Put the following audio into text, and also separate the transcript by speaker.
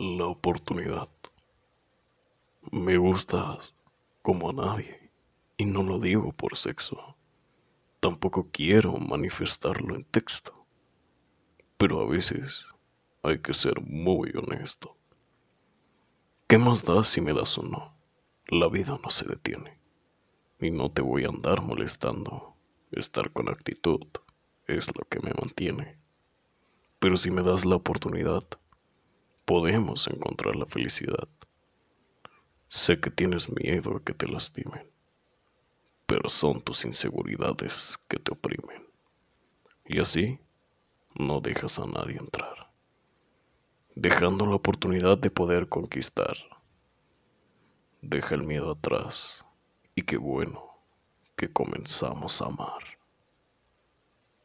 Speaker 1: la oportunidad. Me gustas como a nadie y no lo digo por sexo. Tampoco quiero manifestarlo en texto. Pero a veces hay que ser muy honesto. ¿Qué más da si me das o no? La vida no se detiene. Y no te voy a andar molestando. Estar con actitud es lo que me mantiene. Pero si me das la oportunidad, podemos encontrar la felicidad. Sé que tienes miedo a que te lastimen, pero son tus inseguridades que te oprimen. Y así no dejas a nadie entrar, dejando la oportunidad de poder conquistar. Deja el miedo atrás y qué bueno que comenzamos a amar.